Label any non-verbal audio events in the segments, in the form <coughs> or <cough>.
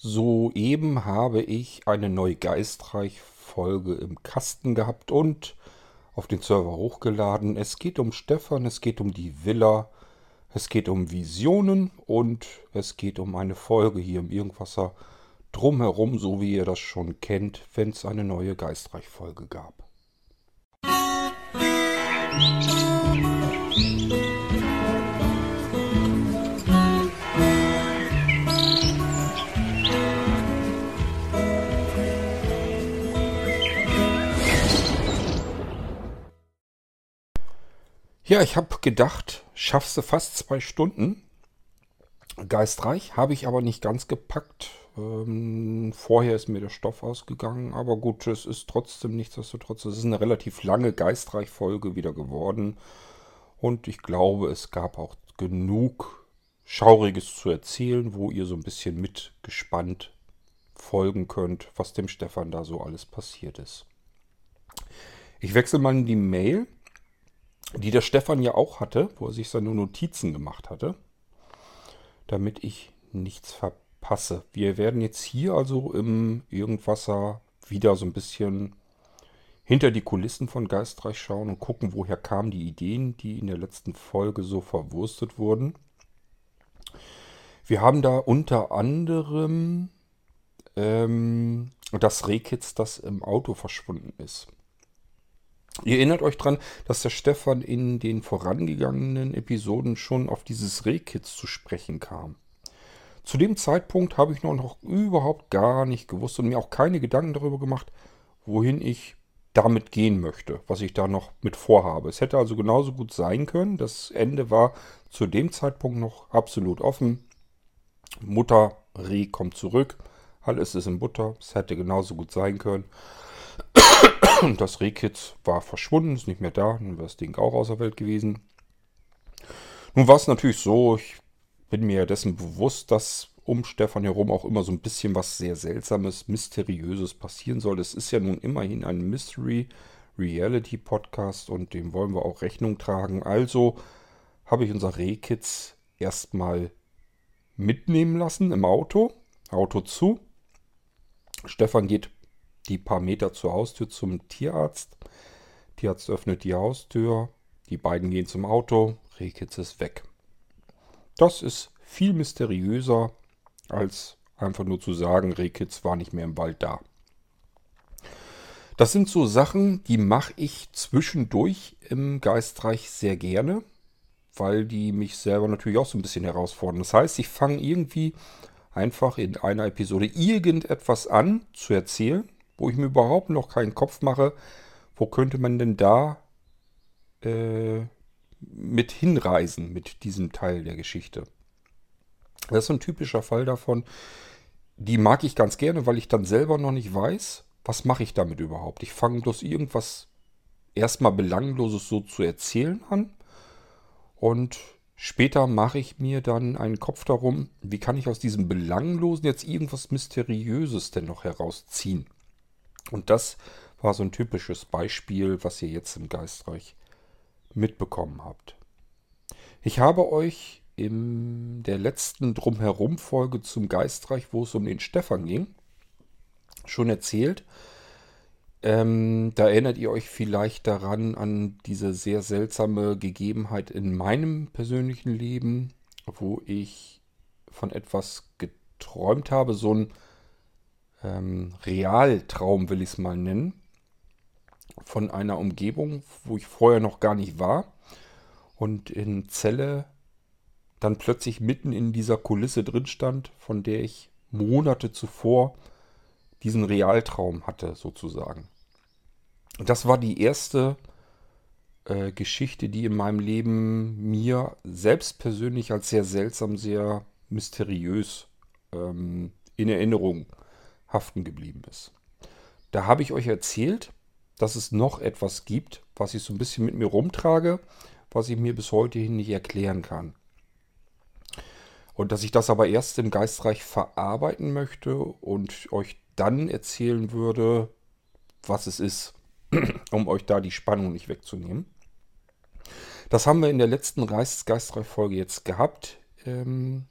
Soeben habe ich eine neue Geistreich-Folge im Kasten gehabt und auf den Server hochgeladen. Es geht um Stefan, es geht um die Villa, es geht um Visionen und es geht um eine Folge hier im Irgendwasser drumherum, so wie ihr das schon kennt, wenn es eine neue Geistreich-Folge gab. Ja, ich habe gedacht, schaffst du fast zwei Stunden. Geistreich, habe ich aber nicht ganz gepackt. Ähm, vorher ist mir der Stoff ausgegangen, aber gut, es ist trotzdem nichtsdestotrotz. Es ist eine relativ lange Geistreich-Folge wieder geworden. Und ich glaube, es gab auch genug Schauriges zu erzählen, wo ihr so ein bisschen mitgespannt folgen könnt, was dem Stefan da so alles passiert ist. Ich wechsle mal in die Mail die der Stefan ja auch hatte, wo er sich seine Notizen gemacht hatte, damit ich nichts verpasse. Wir werden jetzt hier also im Irgendwasser wieder so ein bisschen hinter die Kulissen von Geistreich schauen und gucken, woher kamen die Ideen, die in der letzten Folge so verwurstet wurden. Wir haben da unter anderem ähm, das Rehkitz, das im Auto verschwunden ist. Ihr erinnert euch dran, dass der Stefan in den vorangegangenen Episoden schon auf dieses Rehkitz zu sprechen kam. Zu dem Zeitpunkt habe ich noch, noch überhaupt gar nicht gewusst und mir auch keine Gedanken darüber gemacht, wohin ich damit gehen möchte, was ich da noch mit vorhabe. Es hätte also genauso gut sein können. Das Ende war zu dem Zeitpunkt noch absolut offen. Mutter Reh kommt zurück. Alles ist in Butter. Es hätte genauso gut sein können. Das Rehkitz war verschwunden, ist nicht mehr da, dann wäre das Ding auch außer Welt gewesen. Nun war es natürlich so, ich bin mir dessen bewusst, dass um Stefan herum auch immer so ein bisschen was sehr Seltsames, Mysteriöses passieren soll. Es ist ja nun immerhin ein Mystery Reality Podcast und dem wollen wir auch Rechnung tragen. Also habe ich unser Rehkitz erstmal mitnehmen lassen im Auto. Auto zu. Stefan geht die paar Meter zur Haustür zum Tierarzt. Tierarzt öffnet die Haustür. Die beiden gehen zum Auto. Rehkitz ist weg. Das ist viel mysteriöser, als einfach nur zu sagen, Rehkitz war nicht mehr im Wald da. Das sind so Sachen, die mache ich zwischendurch im Geistreich sehr gerne, weil die mich selber natürlich auch so ein bisschen herausfordern. Das heißt, ich fange irgendwie einfach in einer Episode irgendetwas an zu erzählen wo ich mir überhaupt noch keinen Kopf mache, wo könnte man denn da äh, mit hinreisen mit diesem Teil der Geschichte. Das ist so ein typischer Fall davon. Die mag ich ganz gerne, weil ich dann selber noch nicht weiß, was mache ich damit überhaupt. Ich fange bloß irgendwas erstmal Belangloses so zu erzählen an und später mache ich mir dann einen Kopf darum, wie kann ich aus diesem Belanglosen jetzt irgendwas Mysteriöses denn noch herausziehen. Und das war so ein typisches Beispiel, was ihr jetzt im Geistreich mitbekommen habt. Ich habe euch in der letzten Drumherum-Folge zum Geistreich, wo es um den Stefan ging, schon erzählt. Ähm, da erinnert ihr euch vielleicht daran an diese sehr seltsame Gegebenheit in meinem persönlichen Leben, wo ich von etwas geträumt habe, so ein ähm, Realtraum, will ich es mal nennen, von einer Umgebung, wo ich vorher noch gar nicht war. Und in Zelle dann plötzlich mitten in dieser Kulisse drin stand, von der ich Monate zuvor diesen Realtraum hatte, sozusagen. Und das war die erste äh, Geschichte, die in meinem Leben mir selbst persönlich als sehr seltsam, sehr mysteriös ähm, in Erinnerung haften geblieben ist. Da habe ich euch erzählt, dass es noch etwas gibt, was ich so ein bisschen mit mir rumtrage, was ich mir bis heute hin nicht erklären kann. Und dass ich das aber erst im Geistreich verarbeiten möchte und euch dann erzählen würde, was es ist, <clears throat> um euch da die Spannung nicht wegzunehmen. Das haben wir in der letzten Geistreich-Folge jetzt gehabt, ähm,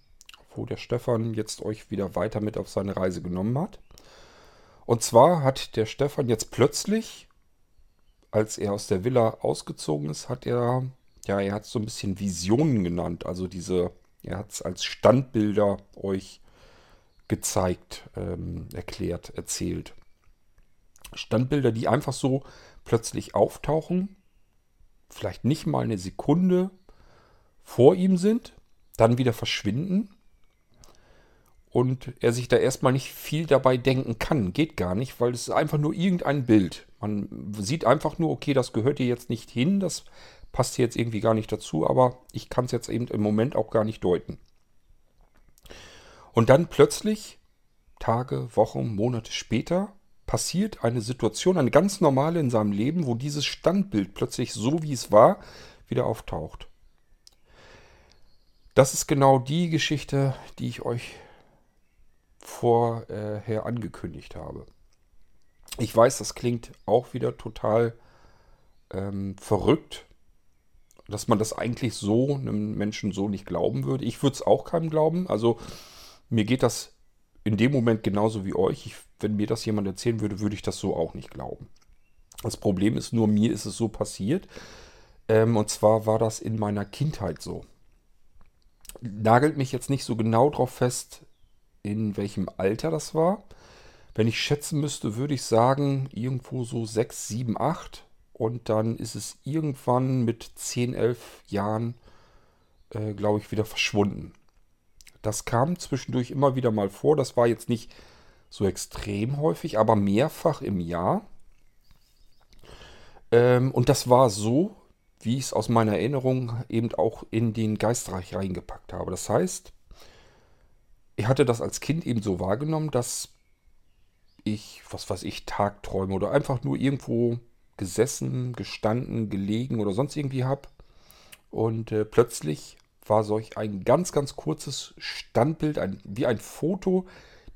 wo der Stefan jetzt euch wieder weiter mit auf seine Reise genommen hat. Und zwar hat der Stefan jetzt plötzlich, als er aus der Villa ausgezogen ist, hat er, ja, er hat so ein bisschen Visionen genannt. Also diese, er hat es als Standbilder euch gezeigt, ähm, erklärt, erzählt. Standbilder, die einfach so plötzlich auftauchen, vielleicht nicht mal eine Sekunde vor ihm sind, dann wieder verschwinden und er sich da erstmal nicht viel dabei denken kann. Geht gar nicht, weil es ist einfach nur irgendein Bild. Man sieht einfach nur, okay, das gehört hier jetzt nicht hin, das passt hier jetzt irgendwie gar nicht dazu, aber ich kann es jetzt eben im Moment auch gar nicht deuten. Und dann plötzlich, Tage, Wochen, Monate später, passiert eine Situation, eine ganz normale in seinem Leben, wo dieses Standbild plötzlich so wie es war, wieder auftaucht. Das ist genau die Geschichte, die ich euch vorher angekündigt habe. Ich weiß, das klingt auch wieder total ähm, verrückt, dass man das eigentlich so einem Menschen so nicht glauben würde. Ich würde es auch keinem glauben. Also mir geht das in dem Moment genauso wie euch. Ich, wenn mir das jemand erzählen würde, würde ich das so auch nicht glauben. Das Problem ist nur, mir ist es so passiert. Ähm, und zwar war das in meiner Kindheit so. Nagelt mich jetzt nicht so genau drauf fest, in welchem Alter das war. Wenn ich schätzen müsste, würde ich sagen, irgendwo so 6, 7, 8. Und dann ist es irgendwann mit 10, 11 Jahren, äh, glaube ich, wieder verschwunden. Das kam zwischendurch immer wieder mal vor. Das war jetzt nicht so extrem häufig, aber mehrfach im Jahr. Ähm, und das war so, wie ich es aus meiner Erinnerung eben auch in den Geistreich reingepackt habe. Das heißt, ich hatte das als Kind eben so wahrgenommen, dass ich, was weiß ich, Tagträume oder einfach nur irgendwo gesessen, gestanden, gelegen oder sonst irgendwie habe. Und äh, plötzlich war solch ein ganz, ganz kurzes Standbild, ein, wie ein Foto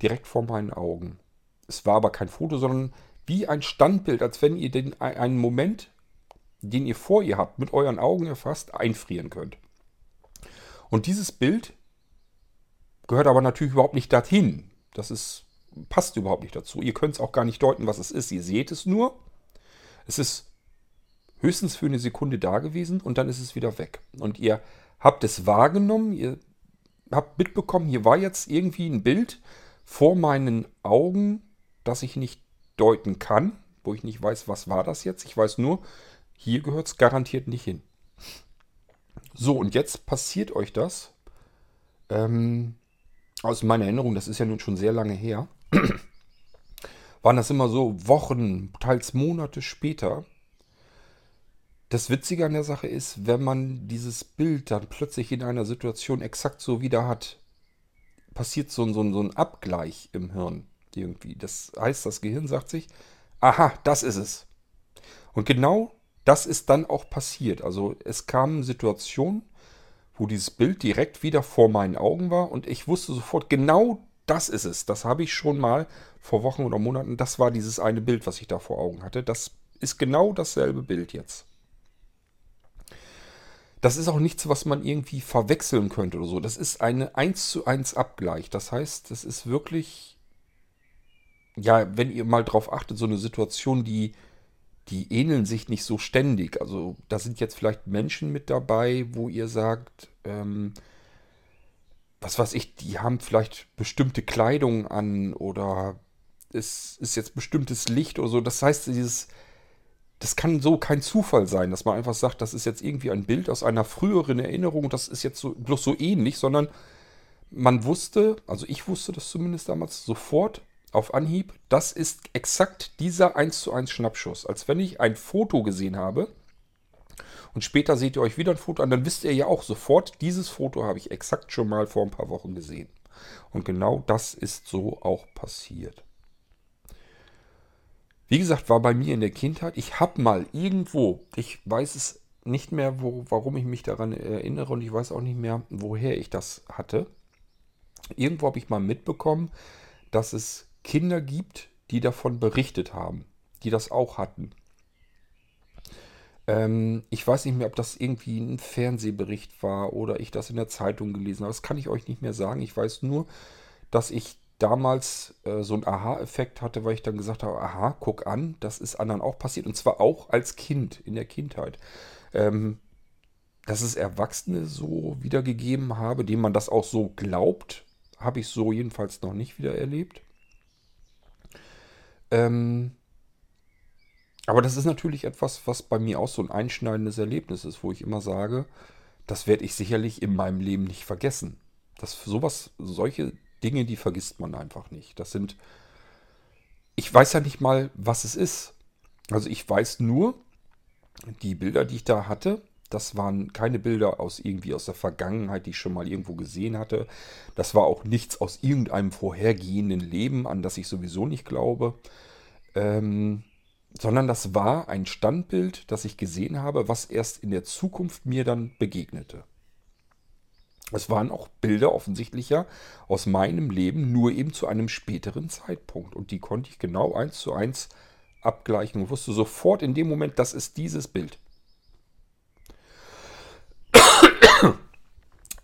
direkt vor meinen Augen. Es war aber kein Foto, sondern wie ein Standbild, als wenn ihr den, einen Moment, den ihr vor ihr habt, mit euren Augen erfasst, einfrieren könnt. Und dieses Bild Gehört aber natürlich überhaupt nicht dahin. Das ist, passt überhaupt nicht dazu. Ihr könnt es auch gar nicht deuten, was es ist. Ihr seht es nur. Es ist höchstens für eine Sekunde da gewesen und dann ist es wieder weg. Und ihr habt es wahrgenommen, ihr habt mitbekommen, hier war jetzt irgendwie ein Bild vor meinen Augen, das ich nicht deuten kann, wo ich nicht weiß, was war das jetzt. Ich weiß nur, hier gehört es garantiert nicht hin. So, und jetzt passiert euch das. Ähm, aus meiner Erinnerung, das ist ja nun schon sehr lange her, <clears throat> waren das immer so Wochen, teils Monate später. Das Witzige an der Sache ist, wenn man dieses Bild dann plötzlich in einer Situation exakt so wieder hat, passiert so, so, so ein Abgleich im Hirn irgendwie. Das heißt, das Gehirn sagt sich, aha, das ist es. Und genau das ist dann auch passiert. Also es kamen Situationen, wo dieses Bild direkt wieder vor meinen Augen war und ich wusste sofort, genau das ist es. Das habe ich schon mal vor Wochen oder Monaten, das war dieses eine Bild, was ich da vor Augen hatte. Das ist genau dasselbe Bild jetzt. Das ist auch nichts, was man irgendwie verwechseln könnte oder so. Das ist eine 1 zu 1 Abgleich. Das heißt, das ist wirklich, ja, wenn ihr mal drauf achtet, so eine Situation, die die ähneln sich nicht so ständig. Also da sind jetzt vielleicht Menschen mit dabei, wo ihr sagt, ähm, was weiß ich, die haben vielleicht bestimmte Kleidung an oder es ist jetzt bestimmtes Licht oder so. Das heißt, dieses, das kann so kein Zufall sein, dass man einfach sagt, das ist jetzt irgendwie ein Bild aus einer früheren Erinnerung, das ist jetzt so, bloß so ähnlich, sondern man wusste, also ich wusste das zumindest damals sofort, auf Anhieb, das ist exakt dieser 1 zu 1 Schnappschuss. Als wenn ich ein Foto gesehen habe und später seht ihr euch wieder ein Foto an, dann wisst ihr ja auch sofort, dieses Foto habe ich exakt schon mal vor ein paar Wochen gesehen. Und genau das ist so auch passiert. Wie gesagt, war bei mir in der Kindheit, ich habe mal irgendwo, ich weiß es nicht mehr, wo, warum ich mich daran erinnere und ich weiß auch nicht mehr, woher ich das hatte. Irgendwo habe ich mal mitbekommen, dass es Kinder gibt, die davon berichtet haben, die das auch hatten. Ähm, ich weiß nicht mehr, ob das irgendwie ein Fernsehbericht war oder ich das in der Zeitung gelesen habe. Das kann ich euch nicht mehr sagen. Ich weiß nur, dass ich damals äh, so einen Aha-Effekt hatte, weil ich dann gesagt habe, aha, guck an, das ist anderen auch passiert. Und zwar auch als Kind, in der Kindheit. Ähm, dass es Erwachsene so wiedergegeben habe, denen man das auch so glaubt, habe ich so jedenfalls noch nicht wieder erlebt. Ähm, aber das ist natürlich etwas, was bei mir auch so ein einschneidendes Erlebnis ist, wo ich immer sage, das werde ich sicherlich in meinem Leben nicht vergessen. Das sowas, solche Dinge, die vergisst man einfach nicht. Das sind, ich weiß ja nicht mal, was es ist. Also ich weiß nur, die Bilder, die ich da hatte, das waren keine Bilder aus irgendwie aus der Vergangenheit, die ich schon mal irgendwo gesehen hatte. Das war auch nichts aus irgendeinem vorhergehenden Leben, an das ich sowieso nicht glaube. Ähm, sondern das war ein Standbild, das ich gesehen habe, was erst in der Zukunft mir dann begegnete. Es waren auch Bilder offensichtlicher aus meinem Leben, nur eben zu einem späteren Zeitpunkt. Und die konnte ich genau eins zu eins abgleichen und wusste sofort in dem Moment, das ist dieses Bild.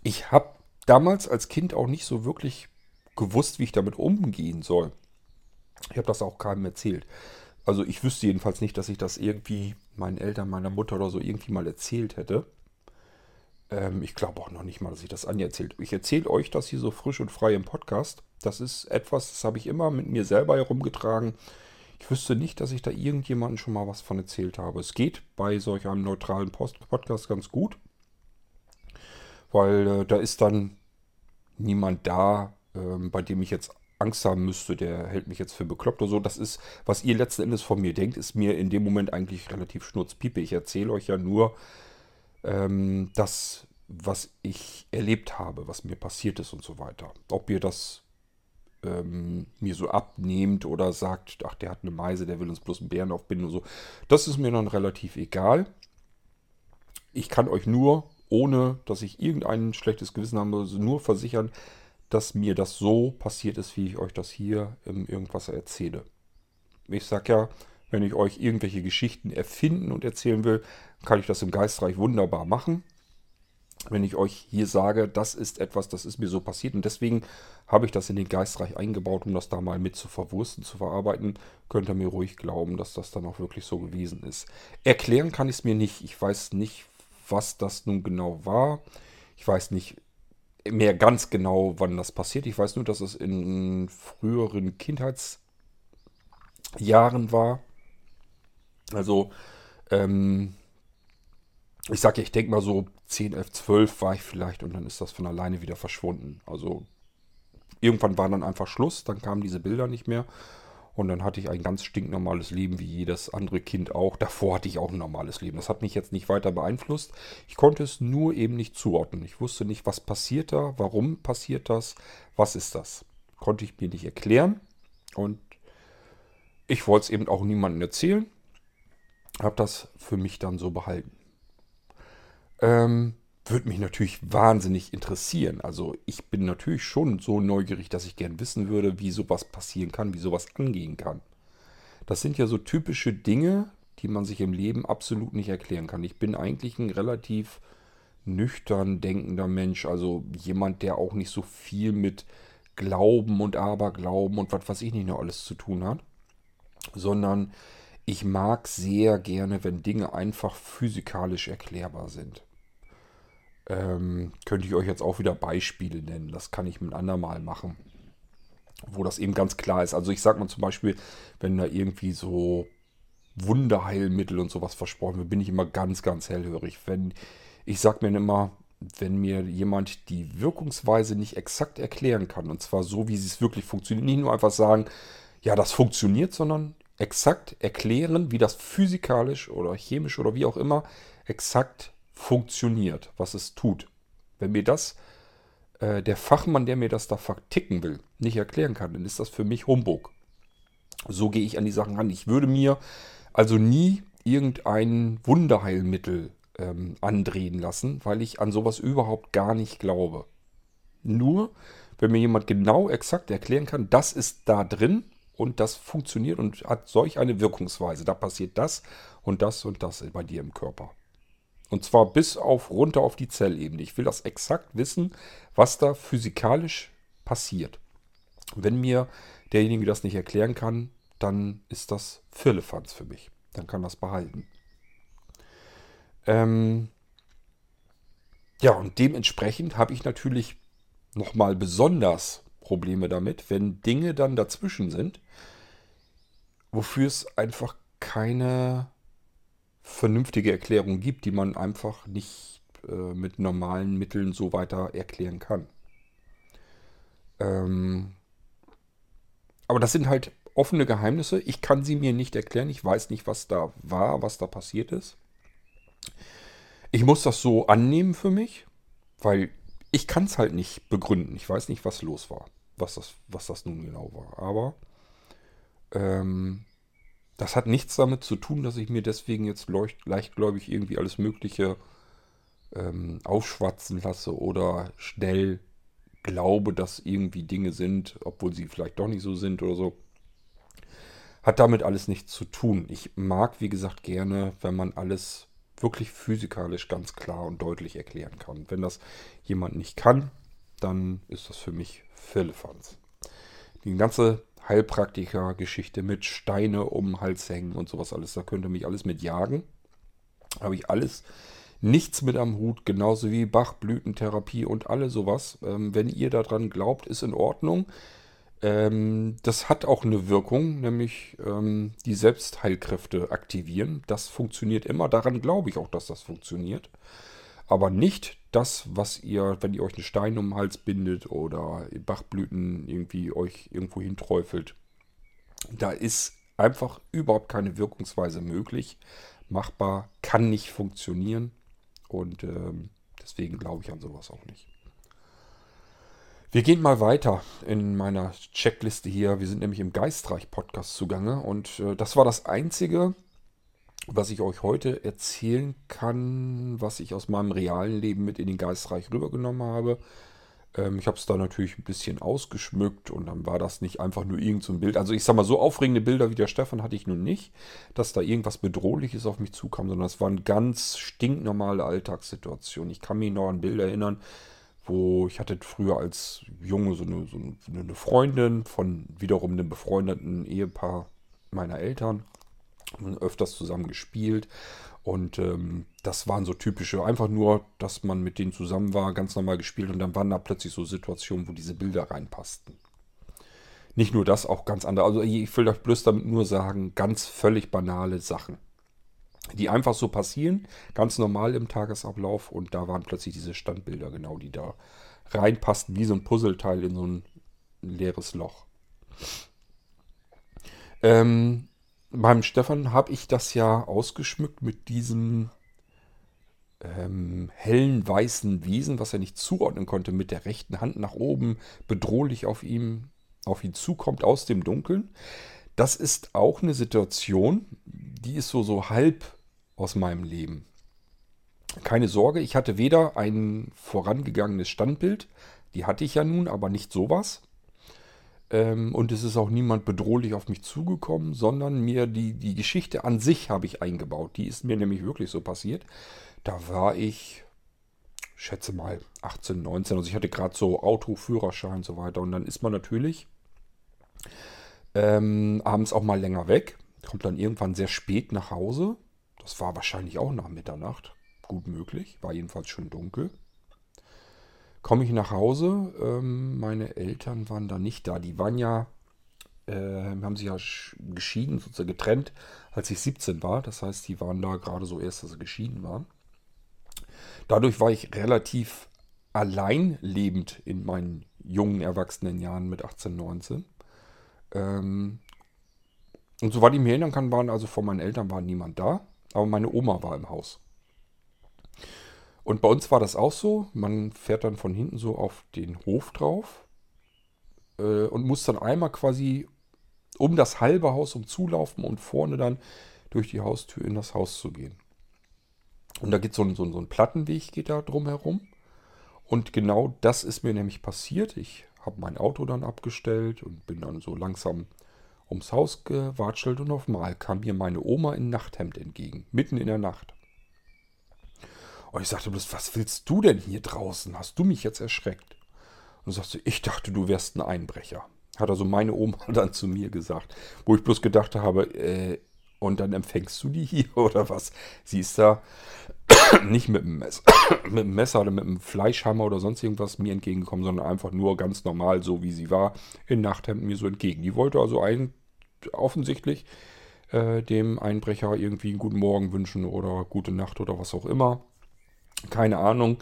Ich habe damals als Kind auch nicht so wirklich gewusst, wie ich damit umgehen soll. Ich habe das auch keinem erzählt. Also ich wüsste jedenfalls nicht, dass ich das irgendwie meinen Eltern, meiner Mutter oder so irgendwie mal erzählt hätte. Ähm, ich glaube auch noch nicht mal, dass ich das Anja erzählt. Ich erzähle euch das hier so frisch und frei im Podcast. Das ist etwas, das habe ich immer mit mir selber herumgetragen. Ich wüsste nicht, dass ich da irgendjemandem schon mal was von erzählt habe. Es geht bei solch einem neutralen Post Podcast ganz gut, weil äh, da ist dann niemand da, äh, bei dem ich jetzt Angst haben müsste, der hält mich jetzt für bekloppt oder so. Das ist, was ihr letzten Endes von mir denkt, ist mir in dem Moment eigentlich relativ schnurzpiepe. Ich erzähle euch ja nur ähm, das, was ich erlebt habe, was mir passiert ist und so weiter. Ob ihr das ähm, mir so abnehmt oder sagt, ach, der hat eine Meise, der will uns bloß einen Bären aufbinden und so, das ist mir dann relativ egal. Ich kann euch nur, ohne dass ich irgendein schlechtes Gewissen habe, nur versichern, dass mir das so passiert ist, wie ich euch das hier im Irgendwas erzähle. Ich sage ja, wenn ich euch irgendwelche Geschichten erfinden und erzählen will, kann ich das im Geistreich wunderbar machen. Wenn ich euch hier sage, das ist etwas, das ist mir so passiert und deswegen habe ich das in den Geistreich eingebaut, um das da mal mit zu verwursten, zu verarbeiten, könnt ihr mir ruhig glauben, dass das dann auch wirklich so gewesen ist. Erklären kann ich es mir nicht. Ich weiß nicht, was das nun genau war. Ich weiß nicht, mehr ganz genau, wann das passiert. Ich weiß nur, dass es in früheren Kindheitsjahren war. Also, ähm, ich sage ja, ich denke mal so 10, 11, 12 war ich vielleicht und dann ist das von alleine wieder verschwunden. Also, irgendwann war dann einfach Schluss, dann kamen diese Bilder nicht mehr. Und dann hatte ich ein ganz stinknormales Leben, wie jedes andere Kind auch. Davor hatte ich auch ein normales Leben. Das hat mich jetzt nicht weiter beeinflusst. Ich konnte es nur eben nicht zuordnen. Ich wusste nicht, was passiert da, warum passiert das, was ist das. Konnte ich mir nicht erklären. Und ich wollte es eben auch niemandem erzählen. Habe das für mich dann so behalten. Ähm, würde mich natürlich wahnsinnig interessieren. Also ich bin natürlich schon so neugierig, dass ich gern wissen würde, wie sowas passieren kann, wie sowas angehen kann. Das sind ja so typische Dinge, die man sich im Leben absolut nicht erklären kann. Ich bin eigentlich ein relativ nüchtern denkender Mensch, also jemand, der auch nicht so viel mit Glauben und Aberglauben und was weiß ich nicht noch alles zu tun hat, sondern ich mag sehr gerne, wenn Dinge einfach physikalisch erklärbar sind. Ähm, könnte ich euch jetzt auch wieder Beispiele nennen. Das kann ich mit andermal machen. Wo das eben ganz klar ist. Also ich sage mal zum Beispiel, wenn da irgendwie so Wunderheilmittel und sowas versprochen wird, bin ich immer ganz, ganz hellhörig. Wenn, ich sage mir immer, wenn mir jemand die Wirkungsweise nicht exakt erklären kann, und zwar so, wie sie es wirklich funktioniert, nicht nur einfach sagen, ja, das funktioniert, sondern exakt erklären, wie das physikalisch oder chemisch oder wie auch immer exakt funktioniert, was es tut. Wenn mir das äh, der Fachmann, der mir das da verticken will, nicht erklären kann, dann ist das für mich Humbug. So gehe ich an die Sachen ran. Ich würde mir also nie irgendein Wunderheilmittel ähm, andrehen lassen, weil ich an sowas überhaupt gar nicht glaube. Nur, wenn mir jemand genau exakt erklären kann, das ist da drin und das funktioniert und hat solch eine Wirkungsweise. Da passiert das und das und das bei dir im Körper. Und zwar bis auf runter auf die Zellebene. Ich will das exakt wissen, was da physikalisch passiert. Wenn mir derjenige das nicht erklären kann, dann ist das Firlefanz für mich. Dann kann das behalten. Ähm ja, und dementsprechend habe ich natürlich nochmal besonders Probleme damit, wenn Dinge dann dazwischen sind, wofür es einfach keine vernünftige Erklärung gibt, die man einfach nicht äh, mit normalen Mitteln so weiter erklären kann. Ähm aber das sind halt offene Geheimnisse. Ich kann sie mir nicht erklären. Ich weiß nicht, was da war, was da passiert ist. Ich muss das so annehmen für mich, weil ich kann es halt nicht begründen. Ich weiß nicht, was los war, was das, was das nun genau war. Aber ähm, das hat nichts damit zu tun, dass ich mir deswegen jetzt leichtgläubig irgendwie alles Mögliche ähm, aufschwatzen lasse oder schnell glaube, dass irgendwie Dinge sind, obwohl sie vielleicht doch nicht so sind oder so. Hat damit alles nichts zu tun. Ich mag, wie gesagt, gerne, wenn man alles wirklich physikalisch ganz klar und deutlich erklären kann. Wenn das jemand nicht kann, dann ist das für mich Firlefanz. Die ganze Heilpraktiker-Geschichte mit Steine um den Hals hängen und sowas alles. Da könnte mich alles mit jagen. Habe ich alles nichts mit am Hut, genauso wie Bachblütentherapie und alle sowas. Ähm, wenn ihr daran glaubt, ist in Ordnung. Ähm, das hat auch eine Wirkung, nämlich ähm, die Selbstheilkräfte aktivieren. Das funktioniert immer. Daran glaube ich auch, dass das funktioniert. Aber nicht das, was ihr, wenn ihr euch einen Stein um den Hals bindet oder Bachblüten irgendwie euch irgendwo hinträufelt. Da ist einfach überhaupt keine Wirkungsweise möglich. Machbar, kann nicht funktionieren. Und ähm, deswegen glaube ich an sowas auch nicht. Wir gehen mal weiter in meiner Checkliste hier. Wir sind nämlich im Geistreich-Podcast zugange und äh, das war das Einzige, was ich euch heute erzählen kann, was ich aus meinem realen Leben mit in den Geistreich rübergenommen habe. Ähm, ich habe es da natürlich ein bisschen ausgeschmückt und dann war das nicht einfach nur irgend so Bild. Also ich sag mal, so aufregende Bilder wie der Stefan hatte ich nun nicht, dass da irgendwas Bedrohliches auf mich zukam, sondern es waren ganz stinknormale Alltagssituationen. Ich kann mich noch an Bilder erinnern, wo ich hatte früher als Junge so eine, so eine Freundin von wiederum einem befreundeten Ehepaar meiner Eltern öfters zusammen gespielt. Und ähm, das waren so typische, einfach nur, dass man mit denen zusammen war, ganz normal gespielt und dann waren da plötzlich so Situationen, wo diese Bilder reinpassten. Nicht nur das, auch ganz andere. Also ich will euch bloß damit nur sagen, ganz völlig banale Sachen. Die einfach so passieren, ganz normal im Tagesablauf und da waren plötzlich diese Standbilder genau, die da reinpassten, wie so ein Puzzleteil in so ein leeres Loch. Ähm, beim Stefan habe ich das ja ausgeschmückt mit diesem ähm, hellen weißen Wesen, was er nicht zuordnen konnte, mit der rechten Hand nach oben bedrohlich auf ihm auf ihn zukommt aus dem Dunkeln. Das ist auch eine Situation, die ist so so halb aus meinem Leben. Keine Sorge, ich hatte weder ein vorangegangenes Standbild, die hatte ich ja nun, aber nicht sowas. Ähm, und es ist auch niemand bedrohlich auf mich zugekommen, sondern mir die, die Geschichte an sich habe ich eingebaut. Die ist mir nämlich wirklich so passiert. Da war ich, schätze mal, 18, 19. Also ich hatte gerade so Autoführerschein und so weiter. Und dann ist man natürlich ähm, abends auch mal länger weg. Kommt dann irgendwann sehr spät nach Hause. Das war wahrscheinlich auch nach Mitternacht. Gut möglich. War jedenfalls schon dunkel komme ich nach Hause. Ähm, meine Eltern waren da nicht da. Die waren ja, äh, haben sich ja geschieden, sozusagen getrennt, als ich 17 war. Das heißt, die waren da gerade so erst, dass sie geschieden waren. Dadurch war ich relativ allein lebend in meinen jungen erwachsenen Jahren mit 18, 19. Ähm, und soweit ich mir erinnern kann, waren also von meinen Eltern war niemand da, aber meine Oma war im Haus. Und bei uns war das auch so. Man fährt dann von hinten so auf den Hof drauf äh, und muss dann einmal quasi um das halbe Haus umzulaufen und vorne dann durch die Haustür in das Haus zu gehen. Und da geht so ein, so ein, so ein Plattenweg geht da drumherum. Und genau das ist mir nämlich passiert. Ich habe mein Auto dann abgestellt und bin dann so langsam ums Haus gewatschelt und auf einmal kam mir meine Oma in Nachthemd entgegen, mitten in der Nacht. Und ich sagte bloß, was willst du denn hier draußen? Hast du mich jetzt erschreckt? Und sagte, ich dachte, du wärst ein Einbrecher. Hat also meine Oma <laughs> dann zu mir gesagt. Wo ich bloß gedacht habe, äh, und dann empfängst du die hier <laughs> oder was? Sie ist da <coughs> nicht mit einem Messer, <coughs> mit einem Messer oder mit einem Fleischhammer oder sonst irgendwas mir entgegengekommen, sondern einfach nur ganz normal, so wie sie war, in Nachthemden mir so entgegen. Die wollte also ein, offensichtlich äh, dem Einbrecher irgendwie einen guten Morgen wünschen oder gute Nacht oder was auch immer. Keine Ahnung.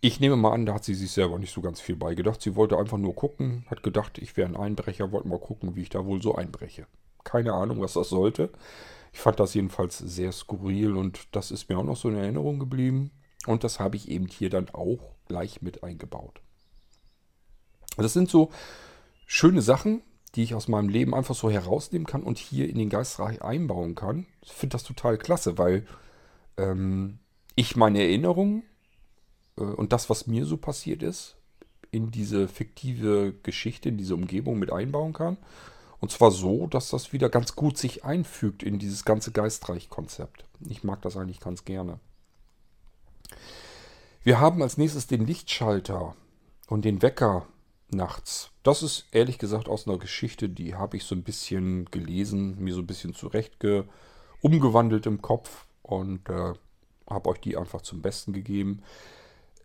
Ich nehme mal an, da hat sie sich selber nicht so ganz viel beigedacht. Sie wollte einfach nur gucken, hat gedacht, ich wäre ein Einbrecher, wollte mal gucken, wie ich da wohl so einbreche. Keine Ahnung, was das sollte. Ich fand das jedenfalls sehr skurril und das ist mir auch noch so in Erinnerung geblieben. Und das habe ich eben hier dann auch gleich mit eingebaut. Das sind so schöne Sachen, die ich aus meinem Leben einfach so herausnehmen kann und hier in den Geistreich einbauen kann. Ich finde das total klasse, weil ähm, ich meine Erinnerungen äh, und das, was mir so passiert ist, in diese fiktive Geschichte, in diese Umgebung mit einbauen kann. Und zwar so, dass das wieder ganz gut sich einfügt in dieses ganze Geistreich-Konzept. Ich mag das eigentlich ganz gerne. Wir haben als nächstes den Lichtschalter und den Wecker nachts. Das ist ehrlich gesagt aus einer Geschichte, die habe ich so ein bisschen gelesen, mir so ein bisschen zurecht umgewandelt im Kopf und äh, habe euch die einfach zum Besten gegeben.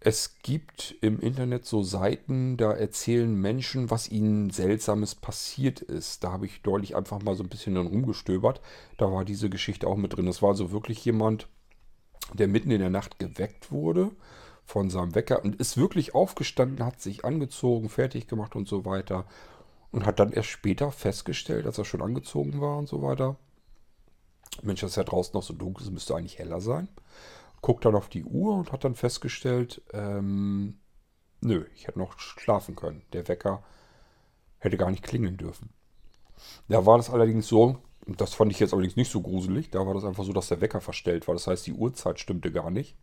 Es gibt im Internet so Seiten, da erzählen Menschen, was ihnen Seltsames passiert ist. Da habe ich deutlich einfach mal so ein bisschen dann rumgestöbert. Da war diese Geschichte auch mit drin. Das war also wirklich jemand, der mitten in der Nacht geweckt wurde von seinem Wecker und ist wirklich aufgestanden, hat sich angezogen, fertig gemacht und so weiter. Und hat dann erst später festgestellt, als er schon angezogen war und so weiter. Mensch, das ist ja draußen noch so dunkel, es müsste eigentlich heller sein guckt dann auf die Uhr und hat dann festgestellt, ähm, nö, ich hätte noch schlafen können. Der Wecker hätte gar nicht klingeln dürfen. Da war das allerdings so, und das fand ich jetzt allerdings nicht so gruselig, da war das einfach so, dass der Wecker verstellt war. Das heißt, die Uhrzeit stimmte gar nicht.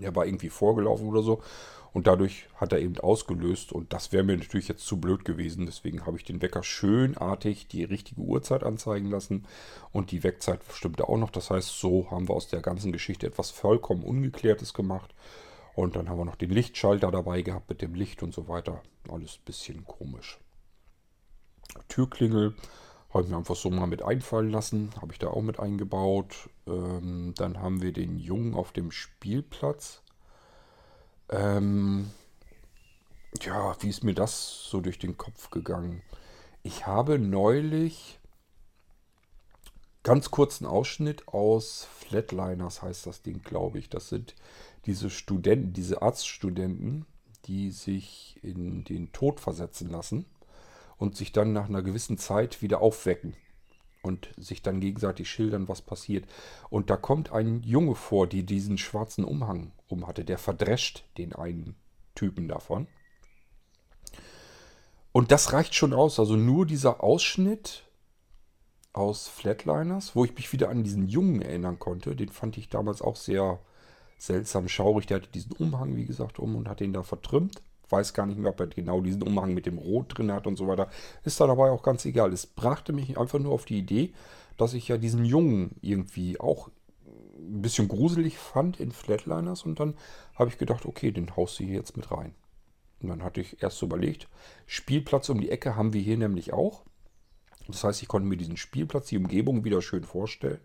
Der war irgendwie vorgelaufen oder so. Und dadurch hat er eben ausgelöst. Und das wäre mir natürlich jetzt zu blöd gewesen. Deswegen habe ich den Wecker schönartig die richtige Uhrzeit anzeigen lassen. Und die Wegzeit stimmte auch noch. Das heißt, so haben wir aus der ganzen Geschichte etwas vollkommen Ungeklärtes gemacht. Und dann haben wir noch den Lichtschalter dabei gehabt mit dem Licht und so weiter. Alles ein bisschen komisch. Türklingel habe ich mir einfach so mal mit einfallen lassen. Habe ich da auch mit eingebaut. Ähm, dann haben wir den Jungen auf dem Spielplatz. Ähm, ja, wie ist mir das so durch den Kopf gegangen? Ich habe neulich ganz kurzen Ausschnitt aus Flatliners heißt das Ding, glaube ich. Das sind diese Studenten, diese Arztstudenten, die sich in den Tod versetzen lassen und sich dann nach einer gewissen Zeit wieder aufwecken und sich dann gegenseitig schildern, was passiert. Und da kommt ein Junge vor, die diesen schwarzen Umhang um hatte. Der verdrescht den einen Typen davon. Und das reicht schon aus. Also nur dieser Ausschnitt aus Flatliners, wo ich mich wieder an diesen Jungen erinnern konnte, den fand ich damals auch sehr seltsam schaurig. Der hatte diesen Umhang, wie gesagt, um und hat den da vertrimmt weiß gar nicht mehr, ob er genau diesen Umhang mit dem Rot drin hat und so weiter. Ist da dabei auch ganz egal. Es brachte mich einfach nur auf die Idee, dass ich ja diesen Jungen irgendwie auch ein bisschen gruselig fand in Flatliners und dann habe ich gedacht, okay, den haust du hier jetzt mit rein. Und dann hatte ich erst überlegt, Spielplatz um die Ecke haben wir hier nämlich auch. Das heißt, ich konnte mir diesen Spielplatz, die Umgebung wieder schön vorstellen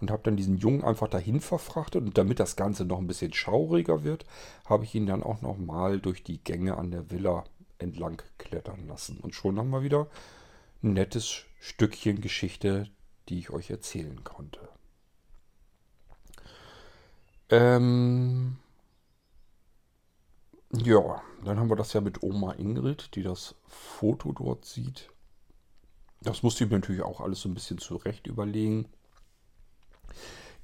und habe dann diesen Jungen einfach dahin verfrachtet. Und damit das Ganze noch ein bisschen schauriger wird, habe ich ihn dann auch noch mal durch die Gänge an der Villa entlang klettern lassen. Und schon haben wir wieder ein nettes Stückchen Geschichte, die ich euch erzählen konnte. Ähm ja, dann haben wir das ja mit Oma Ingrid, die das Foto dort sieht. Das musste ich mir natürlich auch alles so ein bisschen zurecht überlegen.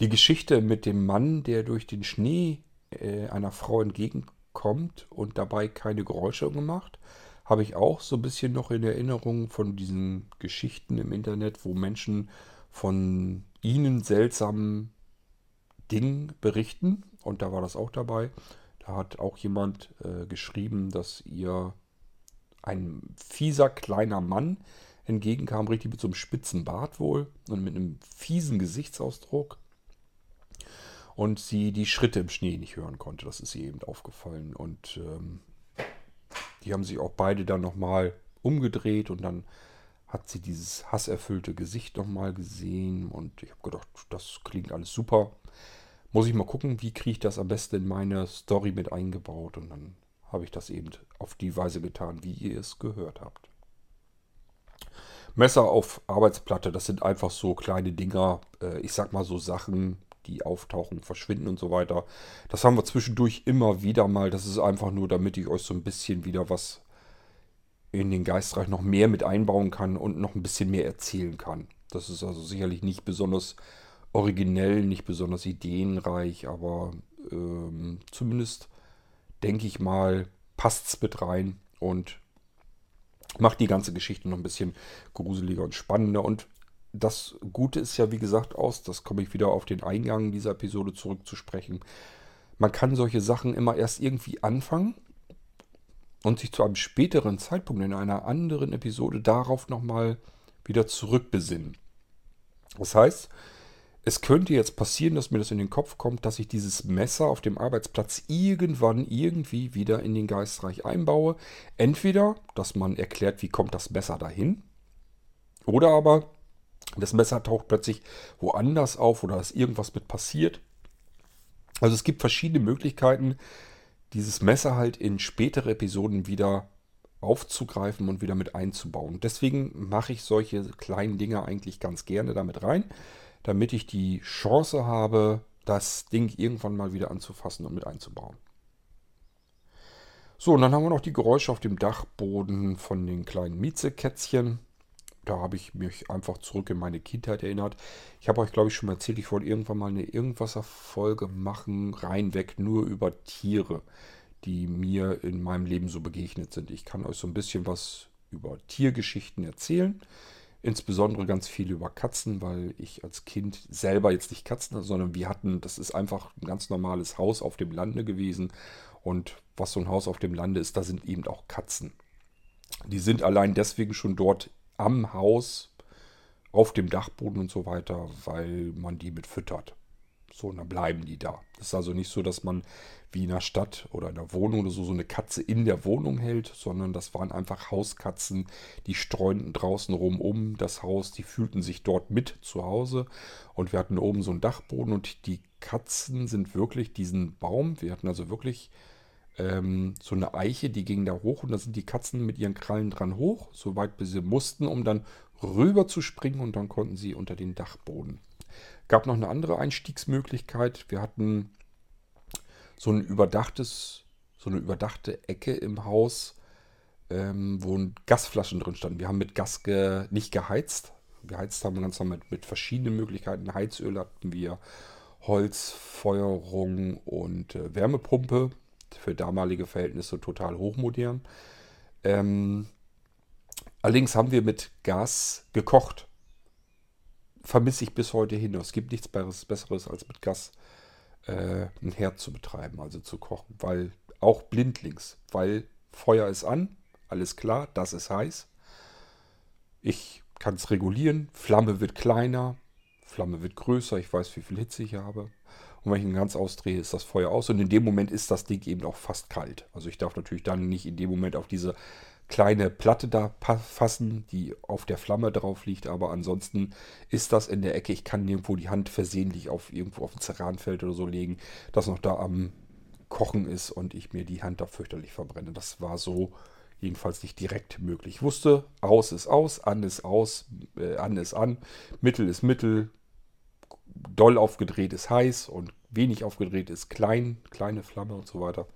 Die Geschichte mit dem Mann, der durch den Schnee äh, einer Frau entgegenkommt und dabei keine Geräusche gemacht, habe ich auch so ein bisschen noch in Erinnerung von diesen Geschichten im Internet, wo Menschen von ihnen seltsamen Dingen berichten. Und da war das auch dabei. Da hat auch jemand äh, geschrieben, dass ihr ein fieser kleiner Mann entgegenkam, richtig mit so einem spitzen Bart wohl und mit einem fiesen Gesichtsausdruck. Und sie die Schritte im Schnee nicht hören konnte. Das ist ihr eben aufgefallen. Und ähm, die haben sich auch beide dann nochmal umgedreht und dann hat sie dieses hasserfüllte Gesicht nochmal gesehen. Und ich habe gedacht, das klingt alles super. Muss ich mal gucken, wie kriege ich das am besten in meine Story mit eingebaut. Und dann habe ich das eben auf die Weise getan, wie ihr es gehört habt. Messer auf Arbeitsplatte, das sind einfach so kleine Dinger, äh, ich sag mal so Sachen, die auftauchen, verschwinden und so weiter. Das haben wir zwischendurch immer wieder mal. Das ist einfach nur, damit ich euch so ein bisschen wieder was in den Geistreich noch mehr mit einbauen kann und noch ein bisschen mehr erzählen kann. Das ist also sicherlich nicht besonders originell, nicht besonders ideenreich, aber ähm, zumindest denke ich mal, passt es mit rein und macht die ganze Geschichte noch ein bisschen gruseliger und spannender. Und das Gute ist ja, wie gesagt, aus, das komme ich wieder auf den Eingang dieser Episode zurückzusprechen. Man kann solche Sachen immer erst irgendwie anfangen und sich zu einem späteren Zeitpunkt in einer anderen Episode darauf nochmal wieder zurückbesinnen. Das heißt, es könnte jetzt passieren, dass mir das in den Kopf kommt, dass ich dieses Messer auf dem Arbeitsplatz irgendwann irgendwie wieder in den Geistreich einbaue. Entweder, dass man erklärt, wie kommt das Messer dahin, oder aber das Messer taucht plötzlich woanders auf oder ist irgendwas mit passiert. Also es gibt verschiedene Möglichkeiten, dieses Messer halt in spätere Episoden wieder aufzugreifen und wieder mit einzubauen. Deswegen mache ich solche kleinen Dinge eigentlich ganz gerne damit rein damit ich die Chance habe, das Ding irgendwann mal wieder anzufassen und mit einzubauen. So, und dann haben wir noch die Geräusche auf dem Dachboden von den kleinen Miezekätzchen. Da habe ich mich einfach zurück in meine Kindheit erinnert. Ich habe euch, glaube ich, schon mal erzählt, ich wollte irgendwann mal eine Irgendwasser-Folge machen, reinweg nur über Tiere, die mir in meinem Leben so begegnet sind. Ich kann euch so ein bisschen was über Tiergeschichten erzählen. Insbesondere ganz viel über Katzen, weil ich als Kind selber jetzt nicht Katzen hatte, sondern wir hatten, das ist einfach ein ganz normales Haus auf dem Lande gewesen. Und was so ein Haus auf dem Lande ist, da sind eben auch Katzen. Die sind allein deswegen schon dort am Haus, auf dem Dachboden und so weiter, weil man die mit füttert. So, und dann bleiben die da. Es ist also nicht so, dass man wie in der Stadt oder in der Wohnung oder so so eine Katze in der Wohnung hält, sondern das waren einfach Hauskatzen, die streunten draußen rum um das Haus, die fühlten sich dort mit zu Hause und wir hatten oben so einen Dachboden und die Katzen sind wirklich diesen Baum, wir hatten also wirklich ähm, so eine Eiche, die ging da hoch und da sind die Katzen mit ihren Krallen dran hoch, soweit bis sie mussten, um dann rüber zu springen und dann konnten sie unter den Dachboden. Gab noch eine andere Einstiegsmöglichkeit. Wir hatten so ein überdachtes, so eine überdachte Ecke im Haus, ähm, wo Gasflaschen drin standen. Wir haben mit Gas ge, nicht geheizt. Geheizt haben wir ganz normal mit, verschiedenen Möglichkeiten. Heizöl hatten wir, Holzfeuerung und äh, Wärmepumpe. Für damalige Verhältnisse total hochmodern. Ähm, allerdings haben wir mit Gas gekocht. Vermisse ich bis heute hin. Es gibt nichts Besseres als mit Gas äh, ein Herd zu betreiben, also zu kochen. Weil auch blindlings, weil Feuer ist an, alles klar, das ist heiß. Ich kann es regulieren, Flamme wird kleiner, Flamme wird größer, ich weiß, wie viel Hitze ich habe. Und wenn ich ihn ganz ausdrehe, ist das Feuer aus. Und in dem Moment ist das Ding eben auch fast kalt. Also ich darf natürlich dann nicht in dem Moment auf diese kleine Platte da fassen, die auf der Flamme drauf liegt, aber ansonsten ist das in der Ecke. Ich kann nirgendwo die Hand versehentlich auf irgendwo auf ein Ceranfeld oder so legen, das noch da am Kochen ist und ich mir die Hand da fürchterlich verbrenne. Das war so jedenfalls nicht direkt möglich. Ich wusste, aus ist aus, an ist aus, äh, an ist an, mittel ist mittel, doll aufgedreht ist heiß und wenig aufgedreht ist klein, kleine Flamme und so weiter.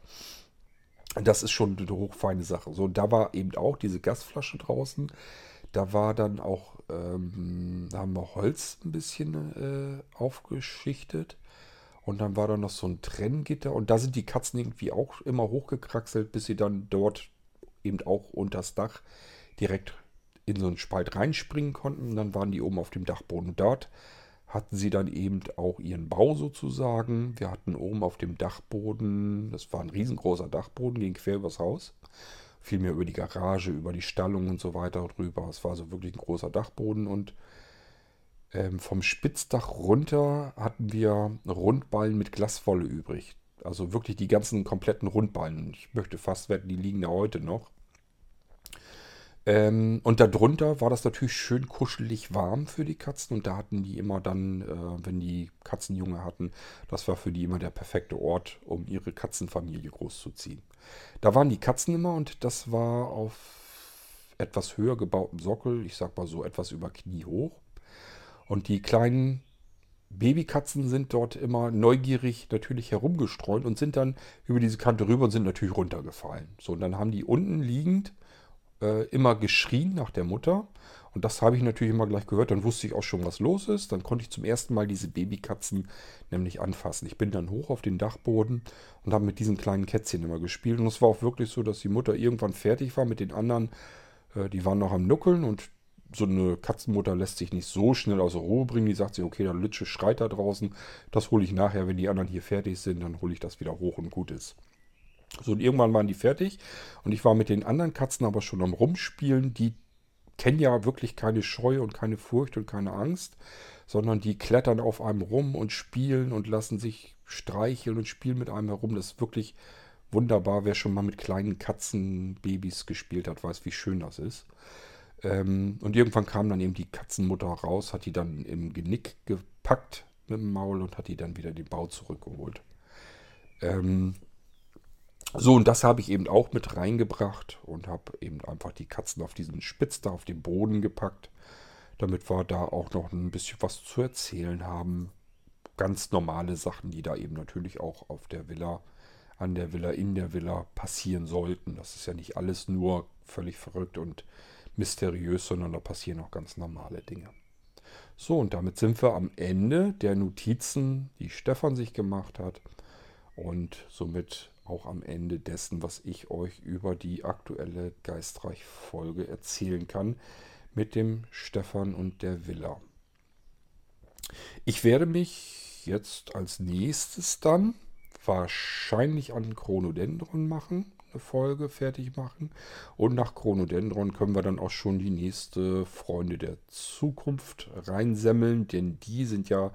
Das ist schon eine hochfeine Sache. So, da war eben auch diese Gasflasche draußen. Da war dann auch, ähm, da haben wir Holz ein bisschen äh, aufgeschichtet. Und dann war da noch so ein Trenngitter. Und da sind die Katzen irgendwie auch immer hochgekraxelt, bis sie dann dort eben auch unters Dach direkt in so einen Spalt reinspringen konnten. Und dann waren die oben auf dem Dachboden. dort hatten sie dann eben auch ihren Bau sozusagen. Wir hatten oben auf dem Dachboden, das war ein riesengroßer Dachboden, ging quer übers Haus. vielmehr über die Garage, über die Stallung und so weiter drüber. Es war so wirklich ein großer Dachboden und ähm, vom Spitzdach runter hatten wir Rundballen mit Glaswolle übrig. Also wirklich die ganzen kompletten Rundballen. Ich möchte fast wetten, die liegen da heute noch. Ähm, und darunter war das natürlich schön kuschelig warm für die Katzen. Und da hatten die immer dann, äh, wenn die Katzenjunge hatten, das war für die immer der perfekte Ort, um ihre Katzenfamilie großzuziehen. Da waren die Katzen immer und das war auf etwas höher gebautem Sockel, ich sag mal so etwas über Knie hoch. Und die kleinen Babykatzen sind dort immer neugierig natürlich herumgestreut und sind dann über diese Kante rüber und sind natürlich runtergefallen. So, und dann haben die unten liegend äh, immer geschrien nach der Mutter. Und das habe ich natürlich immer gleich gehört. Dann wusste ich auch schon, was los ist. Dann konnte ich zum ersten Mal diese Babykatzen nämlich anfassen. Ich bin dann hoch auf den Dachboden und habe mit diesen kleinen Kätzchen immer gespielt. Und es war auch wirklich so, dass die Mutter irgendwann fertig war mit den anderen. Äh, die waren noch am Nuckeln und so eine Katzenmutter lässt sich nicht so schnell aus der Ruhe bringen. Die sagt sich, okay, der Lütsche schreit da draußen. Das hole ich nachher, wenn die anderen hier fertig sind, dann hole ich das wieder hoch und gut ist. So, und irgendwann waren die fertig und ich war mit den anderen Katzen aber schon am Rumspielen. Die kennen ja wirklich keine Scheu und keine Furcht und keine Angst, sondern die klettern auf einem rum und spielen und lassen sich streicheln und spielen mit einem herum. Das ist wirklich wunderbar. Wer schon mal mit kleinen Katzenbabys gespielt hat, weiß, wie schön das ist. Ähm, und irgendwann kam dann eben die Katzenmutter raus, hat die dann im Genick gepackt mit dem Maul und hat die dann wieder den Bau zurückgeholt. Ähm, so, und das habe ich eben auch mit reingebracht und habe eben einfach die Katzen auf diesen Spitz da auf den Boden gepackt, damit wir da auch noch ein bisschen was zu erzählen haben. Ganz normale Sachen, die da eben natürlich auch auf der Villa, an der Villa, in der Villa passieren sollten. Das ist ja nicht alles nur völlig verrückt und mysteriös, sondern da passieren auch ganz normale Dinge. So, und damit sind wir am Ende der Notizen, die Stefan sich gemacht hat. Und somit auch am Ende dessen, was ich euch über die aktuelle Geistreich-Folge erzählen kann mit dem Stefan und der Villa. Ich werde mich jetzt als nächstes dann wahrscheinlich an Chronodendron machen, eine Folge fertig machen. Und nach Chronodendron können wir dann auch schon die nächste Freunde der Zukunft reinsemmeln, denn die sind ja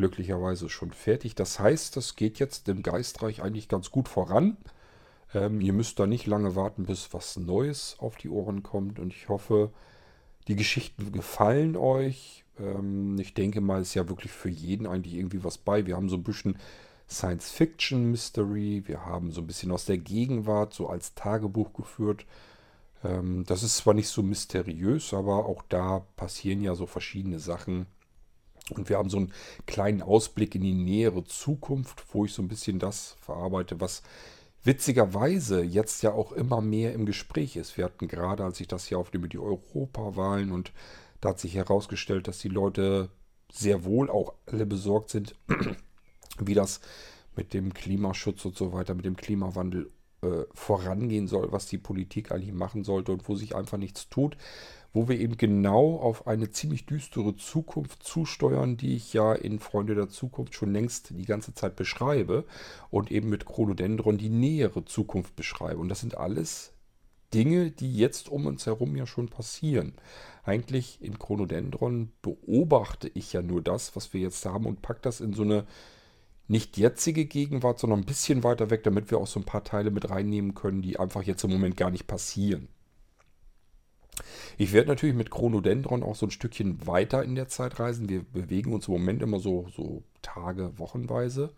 glücklicherweise schon fertig. Das heißt, das geht jetzt im Geistreich eigentlich ganz gut voran. Ähm, ihr müsst da nicht lange warten, bis was Neues auf die Ohren kommt. Und ich hoffe, die Geschichten gefallen euch. Ähm, ich denke mal, ist ja wirklich für jeden eigentlich irgendwie was bei. Wir haben so ein bisschen Science-Fiction-Mystery. Wir haben so ein bisschen aus der Gegenwart so als Tagebuch geführt. Ähm, das ist zwar nicht so mysteriös, aber auch da passieren ja so verschiedene Sachen. Und wir haben so einen kleinen Ausblick in die nähere Zukunft, wo ich so ein bisschen das verarbeite, was witzigerweise jetzt ja auch immer mehr im Gespräch ist. Wir hatten gerade, als ich das hier aufnehme, die Europawahlen und da hat sich herausgestellt, dass die Leute sehr wohl auch alle besorgt sind, <clears throat> wie das mit dem Klimaschutz und so weiter, mit dem Klimawandel äh, vorangehen soll, was die Politik eigentlich machen sollte und wo sich einfach nichts tut wo wir eben genau auf eine ziemlich düstere Zukunft zusteuern, die ich ja in Freunde der Zukunft schon längst die ganze Zeit beschreibe und eben mit Chronodendron die nähere Zukunft beschreibe. Und das sind alles Dinge, die jetzt um uns herum ja schon passieren. Eigentlich in Chronodendron beobachte ich ja nur das, was wir jetzt haben und packe das in so eine nicht jetzige Gegenwart, sondern ein bisschen weiter weg, damit wir auch so ein paar Teile mit reinnehmen können, die einfach jetzt im Moment gar nicht passieren. Ich werde natürlich mit Chronodendron auch so ein Stückchen weiter in der Zeit reisen. Wir bewegen uns im Moment immer so, so Tage, Wochenweise.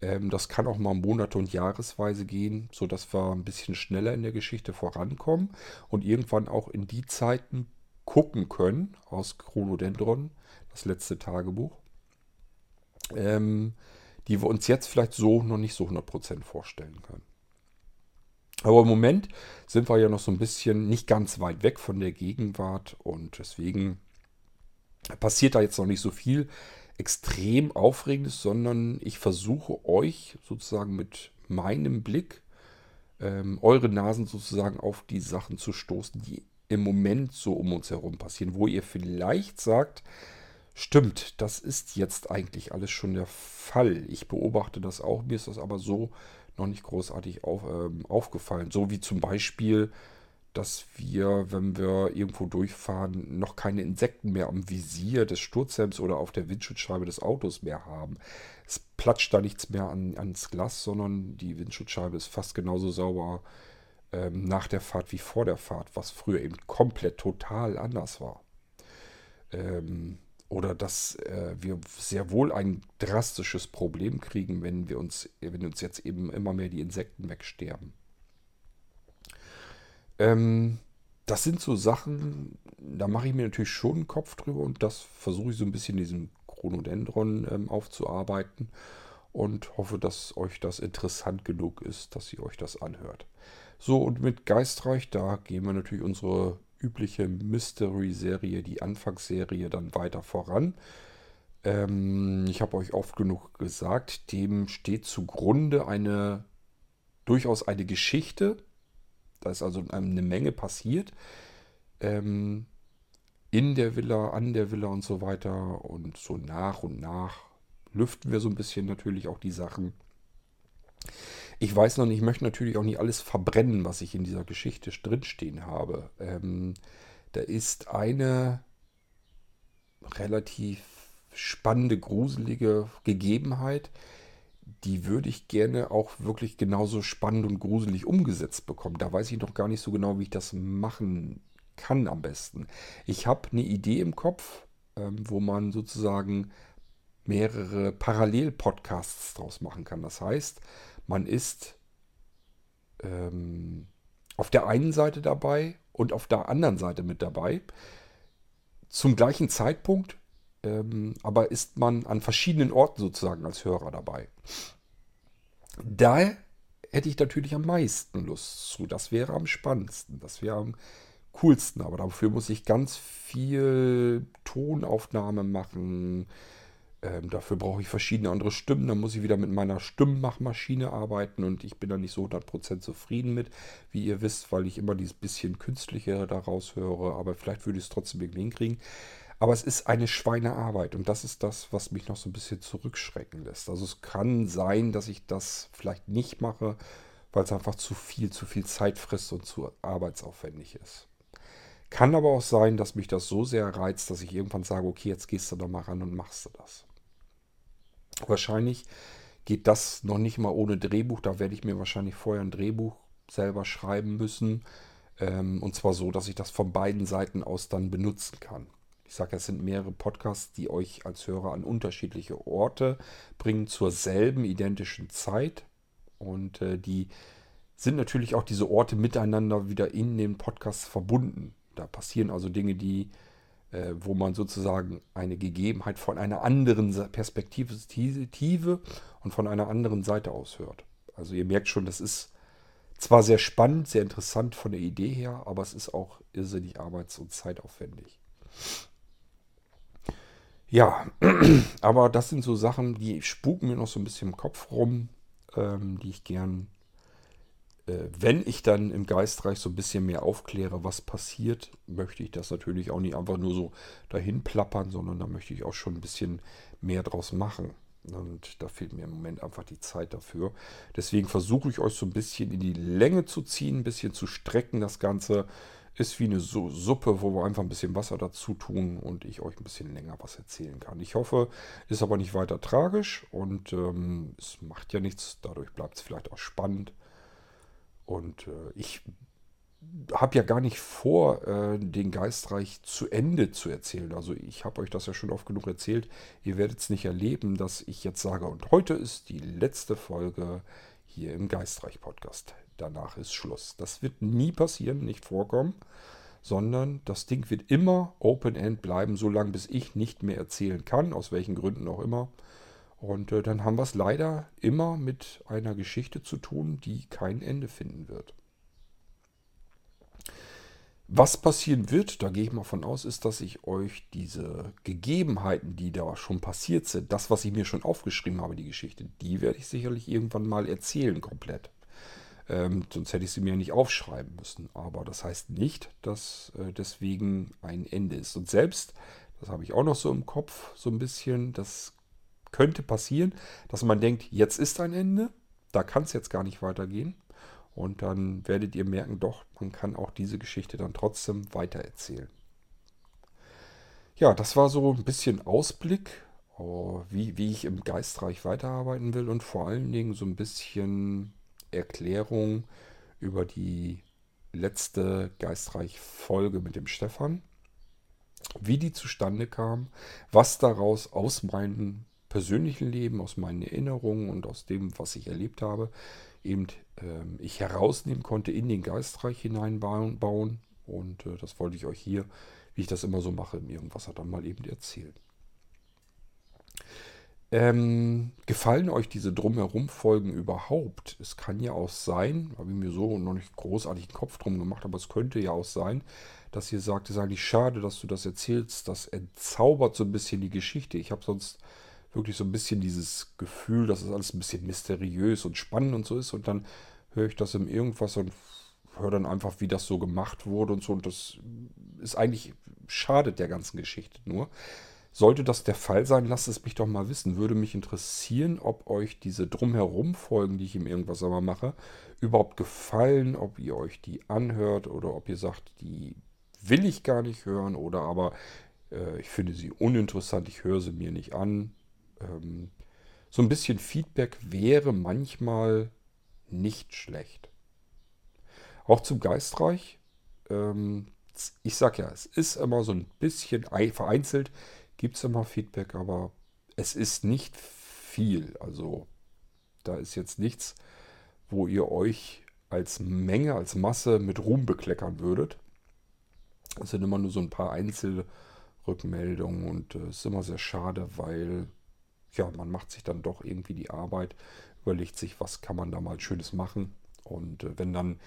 Ähm, das kann auch mal Monate und Jahresweise gehen, sodass wir ein bisschen schneller in der Geschichte vorankommen und irgendwann auch in die Zeiten gucken können aus Chronodendron, das letzte Tagebuch, ähm, die wir uns jetzt vielleicht so noch nicht so 100% vorstellen können. Aber im Moment sind wir ja noch so ein bisschen nicht ganz weit weg von der Gegenwart und deswegen passiert da jetzt noch nicht so viel extrem Aufregendes, sondern ich versuche euch sozusagen mit meinem Blick ähm, eure Nasen sozusagen auf die Sachen zu stoßen, die im Moment so um uns herum passieren, wo ihr vielleicht sagt, stimmt, das ist jetzt eigentlich alles schon der Fall. Ich beobachte das auch, mir ist das aber so noch nicht großartig auf, ähm, aufgefallen. So wie zum Beispiel, dass wir, wenn wir irgendwo durchfahren, noch keine Insekten mehr am Visier des Sturzhelms oder auf der Windschutzscheibe des Autos mehr haben. Es platscht da nichts mehr an, ans Glas, sondern die Windschutzscheibe ist fast genauso sauber ähm, nach der Fahrt wie vor der Fahrt, was früher eben komplett total anders war. Ähm, oder dass äh, wir sehr wohl ein drastisches Problem kriegen, wenn wir uns, wenn uns jetzt eben immer mehr die Insekten wegsterben. Ähm, das sind so Sachen, da mache ich mir natürlich schon einen Kopf drüber und das versuche ich so ein bisschen in diesem Chronodendron ähm, aufzuarbeiten und hoffe, dass euch das interessant genug ist, dass ihr euch das anhört. So, und mit Geistreich, da gehen wir natürlich unsere übliche Mystery-Serie, die Anfangsserie, dann weiter voran. Ähm, ich habe euch oft genug gesagt, dem steht zugrunde eine durchaus eine Geschichte. Da ist also eine Menge passiert. Ähm, in der Villa, an der Villa und so weiter. Und so nach und nach lüften wir so ein bisschen natürlich auch die Sachen. Ich weiß noch nicht, ich möchte natürlich auch nicht alles verbrennen, was ich in dieser Geschichte drinstehen habe. Ähm, da ist eine relativ spannende, gruselige Gegebenheit, die würde ich gerne auch wirklich genauso spannend und gruselig umgesetzt bekommen. Da weiß ich noch gar nicht so genau, wie ich das machen kann am besten. Ich habe eine Idee im Kopf, ähm, wo man sozusagen mehrere Parallel-Podcasts draus machen kann. Das heißt, man ist ähm, auf der einen Seite dabei und auf der anderen Seite mit dabei. Zum gleichen Zeitpunkt, ähm, aber ist man an verschiedenen Orten sozusagen als Hörer dabei. Da hätte ich natürlich am meisten Lust zu. Das wäre am spannendsten. Das wäre am coolsten. Aber dafür muss ich ganz viel Tonaufnahme machen ähm, dafür brauche ich verschiedene andere Stimmen. Dann muss ich wieder mit meiner Stimmmachmaschine arbeiten und ich bin da nicht so 100% zufrieden mit, wie ihr wisst, weil ich immer dieses bisschen künstliche daraus höre. Aber vielleicht würde ich es trotzdem irgendwie hinkriegen. Aber es ist eine Schweinearbeit und das ist das, was mich noch so ein bisschen zurückschrecken lässt. Also es kann sein, dass ich das vielleicht nicht mache, weil es einfach zu viel, zu viel Zeit frisst und zu arbeitsaufwendig ist. Kann aber auch sein, dass mich das so sehr reizt, dass ich irgendwann sage, okay, jetzt gehst du da mal ran und machst du das. Wahrscheinlich geht das noch nicht mal ohne Drehbuch. Da werde ich mir wahrscheinlich vorher ein Drehbuch selber schreiben müssen. Ähm, und zwar so, dass ich das von beiden Seiten aus dann benutzen kann. Ich sage, es sind mehrere Podcasts, die euch als Hörer an unterschiedliche Orte bringen zur selben identischen Zeit. Und äh, die sind natürlich auch diese Orte miteinander wieder in den Podcasts verbunden. Da passieren also Dinge, die äh, wo man sozusagen eine Gegebenheit von einer anderen Perspektive und von einer anderen Seite aus hört. Also ihr merkt schon, das ist zwar sehr spannend, sehr interessant von der Idee her, aber es ist auch irrsinnig arbeits- und zeitaufwendig. Ja, <clears throat> aber das sind so Sachen, die spuken mir noch so ein bisschen im Kopf rum, ähm, die ich gern wenn ich dann im Geistreich so ein bisschen mehr aufkläre, was passiert, möchte ich das natürlich auch nicht einfach nur so dahin plappern, sondern da möchte ich auch schon ein bisschen mehr draus machen. Und da fehlt mir im Moment einfach die Zeit dafür. Deswegen versuche ich euch so ein bisschen in die Länge zu ziehen, ein bisschen zu strecken. Das Ganze ist wie eine Suppe, wo wir einfach ein bisschen Wasser dazu tun und ich euch ein bisschen länger was erzählen kann. Ich hoffe, ist aber nicht weiter tragisch und ähm, es macht ja nichts. Dadurch bleibt es vielleicht auch spannend. Und äh, ich habe ja gar nicht vor, äh, den Geistreich zu Ende zu erzählen. Also ich habe euch das ja schon oft genug erzählt. Ihr werdet es nicht erleben, dass ich jetzt sage, und heute ist die letzte Folge hier im Geistreich-Podcast. Danach ist Schluss. Das wird nie passieren, nicht vorkommen, sondern das Ding wird immer Open-End bleiben, solange bis ich nicht mehr erzählen kann, aus welchen Gründen auch immer. Und äh, dann haben wir es leider immer mit einer Geschichte zu tun, die kein Ende finden wird. Was passieren wird, da gehe ich mal von aus, ist, dass ich euch diese Gegebenheiten, die da schon passiert sind, das, was ich mir schon aufgeschrieben habe, die Geschichte, die werde ich sicherlich irgendwann mal erzählen komplett. Ähm, sonst hätte ich sie mir nicht aufschreiben müssen. Aber das heißt nicht, dass äh, deswegen ein Ende ist. Und selbst, das habe ich auch noch so im Kopf, so ein bisschen, das könnte passieren, dass man denkt, jetzt ist ein Ende. da kann es jetzt gar nicht weitergehen. Und dann werdet ihr merken, doch, man kann auch diese Geschichte dann trotzdem weitererzählen. Ja, das war so ein bisschen Ausblick, oh, wie, wie ich im Geistreich weiterarbeiten will und vor allen Dingen so ein bisschen Erklärung über die letzte Geistreich-Folge mit dem Stefan, wie die zustande kam, was daraus aus meinem persönlichen Leben, aus meinen Erinnerungen und aus dem, was ich erlebt habe, eben ähm, ich herausnehmen konnte, in den Geistreich hineinbauen. Und äh, das wollte ich euch hier, wie ich das immer so mache, im Irgendwas dann mal eben erzählen. Ähm, gefallen euch diese Drumherum-Folgen überhaupt? Es kann ja auch sein, habe ich mir so noch nicht großartig den Kopf drum gemacht, aber es könnte ja auch sein, dass ihr sagt, es ist eigentlich schade, dass du das erzählst. Das entzaubert so ein bisschen die Geschichte. Ich habe sonst wirklich so ein bisschen dieses Gefühl, dass es alles ein bisschen mysteriös und spannend und so ist. Und dann höre ich das im Irgendwas und höre dann einfach, wie das so gemacht wurde und so. Und das ist eigentlich, schadet der ganzen Geschichte nur. Sollte das der Fall sein, lasst es mich doch mal wissen. Würde mich interessieren, ob euch diese Drumherum-Folgen, die ich im Irgendwas aber mache, überhaupt gefallen, ob ihr euch die anhört oder ob ihr sagt, die will ich gar nicht hören oder aber äh, ich finde sie uninteressant, ich höre sie mir nicht an. Ähm, so ein bisschen Feedback wäre manchmal nicht schlecht. Auch zum Geistreich. Ähm, ich sag ja, es ist immer so ein bisschen vereinzelt, gibt es immer Feedback, aber es ist nicht viel. Also da ist jetzt nichts, wo ihr euch als Menge, als Masse mit Ruhm bekleckern würdet. Es sind immer nur so ein paar Einzelrückmeldungen und es äh, ist immer sehr schade, weil ja, man macht sich dann doch irgendwie die Arbeit, überlegt sich, was kann man da mal Schönes machen. Und äh, wenn dann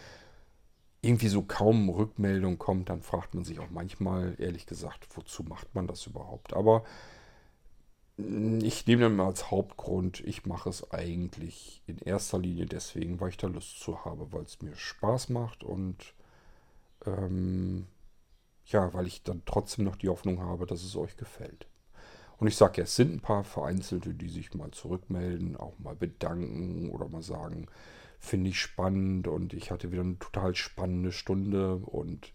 irgendwie so kaum Rückmeldung kommt, dann fragt man sich auch manchmal, ehrlich gesagt, wozu macht man das überhaupt? Aber mm, ich nehme dann mal als Hauptgrund, ich mache es eigentlich in erster Linie deswegen, weil ich da Lust zu habe, weil es mir Spaß macht und ähm, ja, weil ich dann trotzdem noch die Hoffnung habe, dass es euch gefällt. Und ich sage ja, es sind ein paar Vereinzelte, die sich mal zurückmelden, auch mal bedanken oder mal sagen, finde ich spannend und ich hatte wieder eine total spannende Stunde und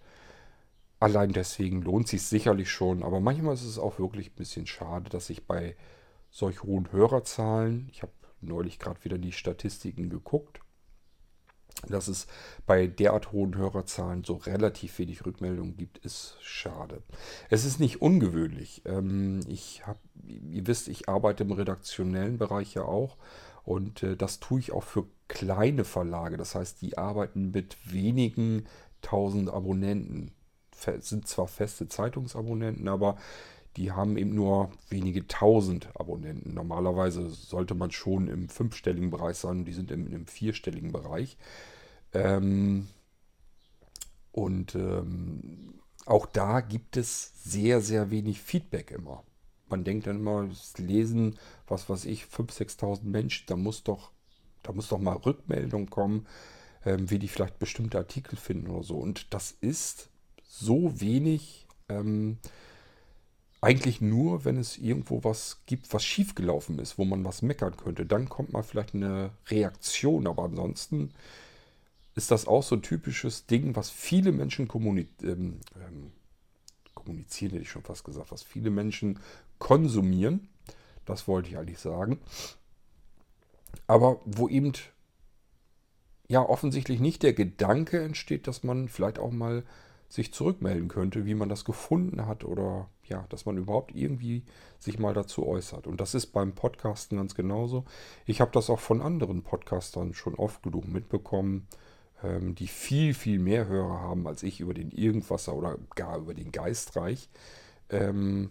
allein deswegen lohnt sich sicherlich schon. Aber manchmal ist es auch wirklich ein bisschen schade, dass ich bei solch hohen Hörerzahlen, ich habe neulich gerade wieder die Statistiken geguckt, dass es bei derart hohen Hörerzahlen so relativ wenig Rückmeldungen gibt, ist schade. Es ist nicht ungewöhnlich. Ähm, ich habe, ihr wisst, ich arbeite im redaktionellen Bereich ja auch und äh, das tue ich auch für kleine Verlage. Das heißt, die arbeiten mit wenigen tausend Abonnenten. Sind zwar feste Zeitungsabonnenten, aber die haben eben nur wenige tausend Abonnenten. Normalerweise sollte man schon im fünfstelligen Bereich sein, die sind im, im vierstelligen Bereich. Ähm, und ähm, auch da gibt es sehr, sehr wenig Feedback immer. Man denkt dann immer, das lesen, was weiß ich, 5.000, 6.000 Menschen, da muss doch, da muss doch mal Rückmeldung kommen, ähm, wie die vielleicht bestimmte Artikel finden oder so. Und das ist so wenig, ähm, eigentlich nur, wenn es irgendwo was gibt, was schiefgelaufen ist, wo man was meckern könnte. Dann kommt mal vielleicht eine Reaktion, aber ansonsten ist das auch so ein typisches Ding, was viele Menschen kommuni ähm, ähm, kommunizieren, hätte ich schon fast gesagt, was viele Menschen konsumieren. Das wollte ich eigentlich sagen. Aber wo eben ja offensichtlich nicht der Gedanke entsteht, dass man vielleicht auch mal sich zurückmelden könnte, wie man das gefunden hat oder ja, dass man überhaupt irgendwie sich mal dazu äußert. Und das ist beim Podcasten ganz genauso. Ich habe das auch von anderen Podcastern schon oft genug mitbekommen, ähm, die viel, viel mehr Hörer haben als ich über den Irgendwasser oder gar über den Geistreich. Ähm,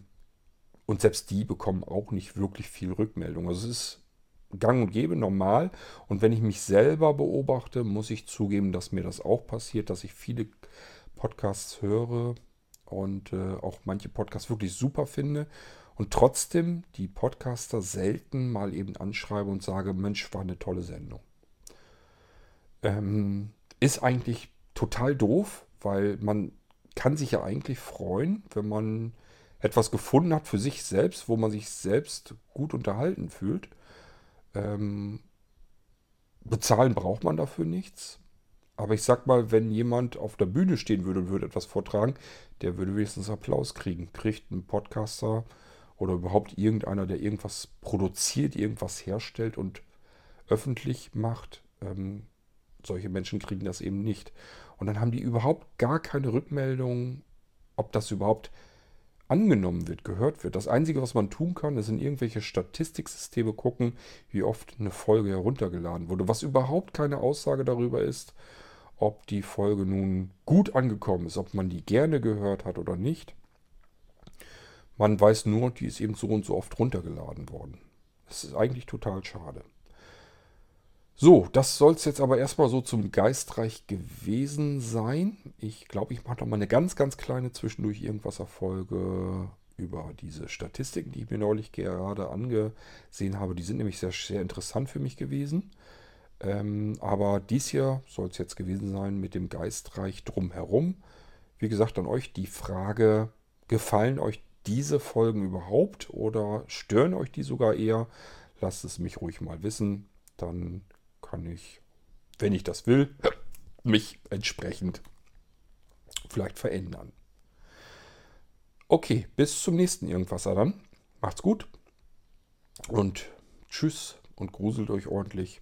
und selbst die bekommen auch nicht wirklich viel Rückmeldung. Also es ist gang und gäbe, normal. Und wenn ich mich selber beobachte, muss ich zugeben, dass mir das auch passiert, dass ich viele Podcasts höre und äh, auch manche Podcasts wirklich super finde und trotzdem die Podcaster selten mal eben anschreibe und sage, Mensch, war eine tolle Sendung. Ähm, ist eigentlich total doof, weil man kann sich ja eigentlich freuen, wenn man etwas gefunden hat für sich selbst, wo man sich selbst gut unterhalten fühlt. Ähm, bezahlen braucht man dafür nichts. Aber ich sag mal, wenn jemand auf der Bühne stehen würde und würde etwas vortragen, der würde wenigstens Applaus kriegen. Kriegt ein Podcaster oder überhaupt irgendeiner, der irgendwas produziert, irgendwas herstellt und öffentlich macht, ähm, solche Menschen kriegen das eben nicht. Und dann haben die überhaupt gar keine Rückmeldung, ob das überhaupt angenommen wird, gehört wird. Das Einzige, was man tun kann, ist in irgendwelche Statistiksysteme gucken, wie oft eine Folge heruntergeladen wurde, was überhaupt keine Aussage darüber ist, ob die Folge nun gut angekommen ist, ob man die gerne gehört hat oder nicht. Man weiß nur, die ist eben so und so oft runtergeladen worden. Das ist eigentlich total schade. So, das soll es jetzt aber erstmal so zum Geistreich gewesen sein. Ich glaube, ich mache noch mal eine ganz, ganz kleine zwischendurch irgendwas Erfolge über diese Statistiken, die ich mir neulich gerade angesehen habe. Die sind nämlich sehr, sehr interessant für mich gewesen. Ähm, aber dies hier soll es jetzt gewesen sein mit dem Geistreich drumherum. Wie gesagt, an euch die Frage, gefallen euch diese Folgen überhaupt oder stören euch die sogar eher? Lasst es mich ruhig mal wissen. Dann kann ich, wenn ich das will, <clears throat> mich entsprechend vielleicht verändern. Okay, bis zum nächsten Irgendwasser dann. Macht's gut und tschüss und gruselt euch ordentlich.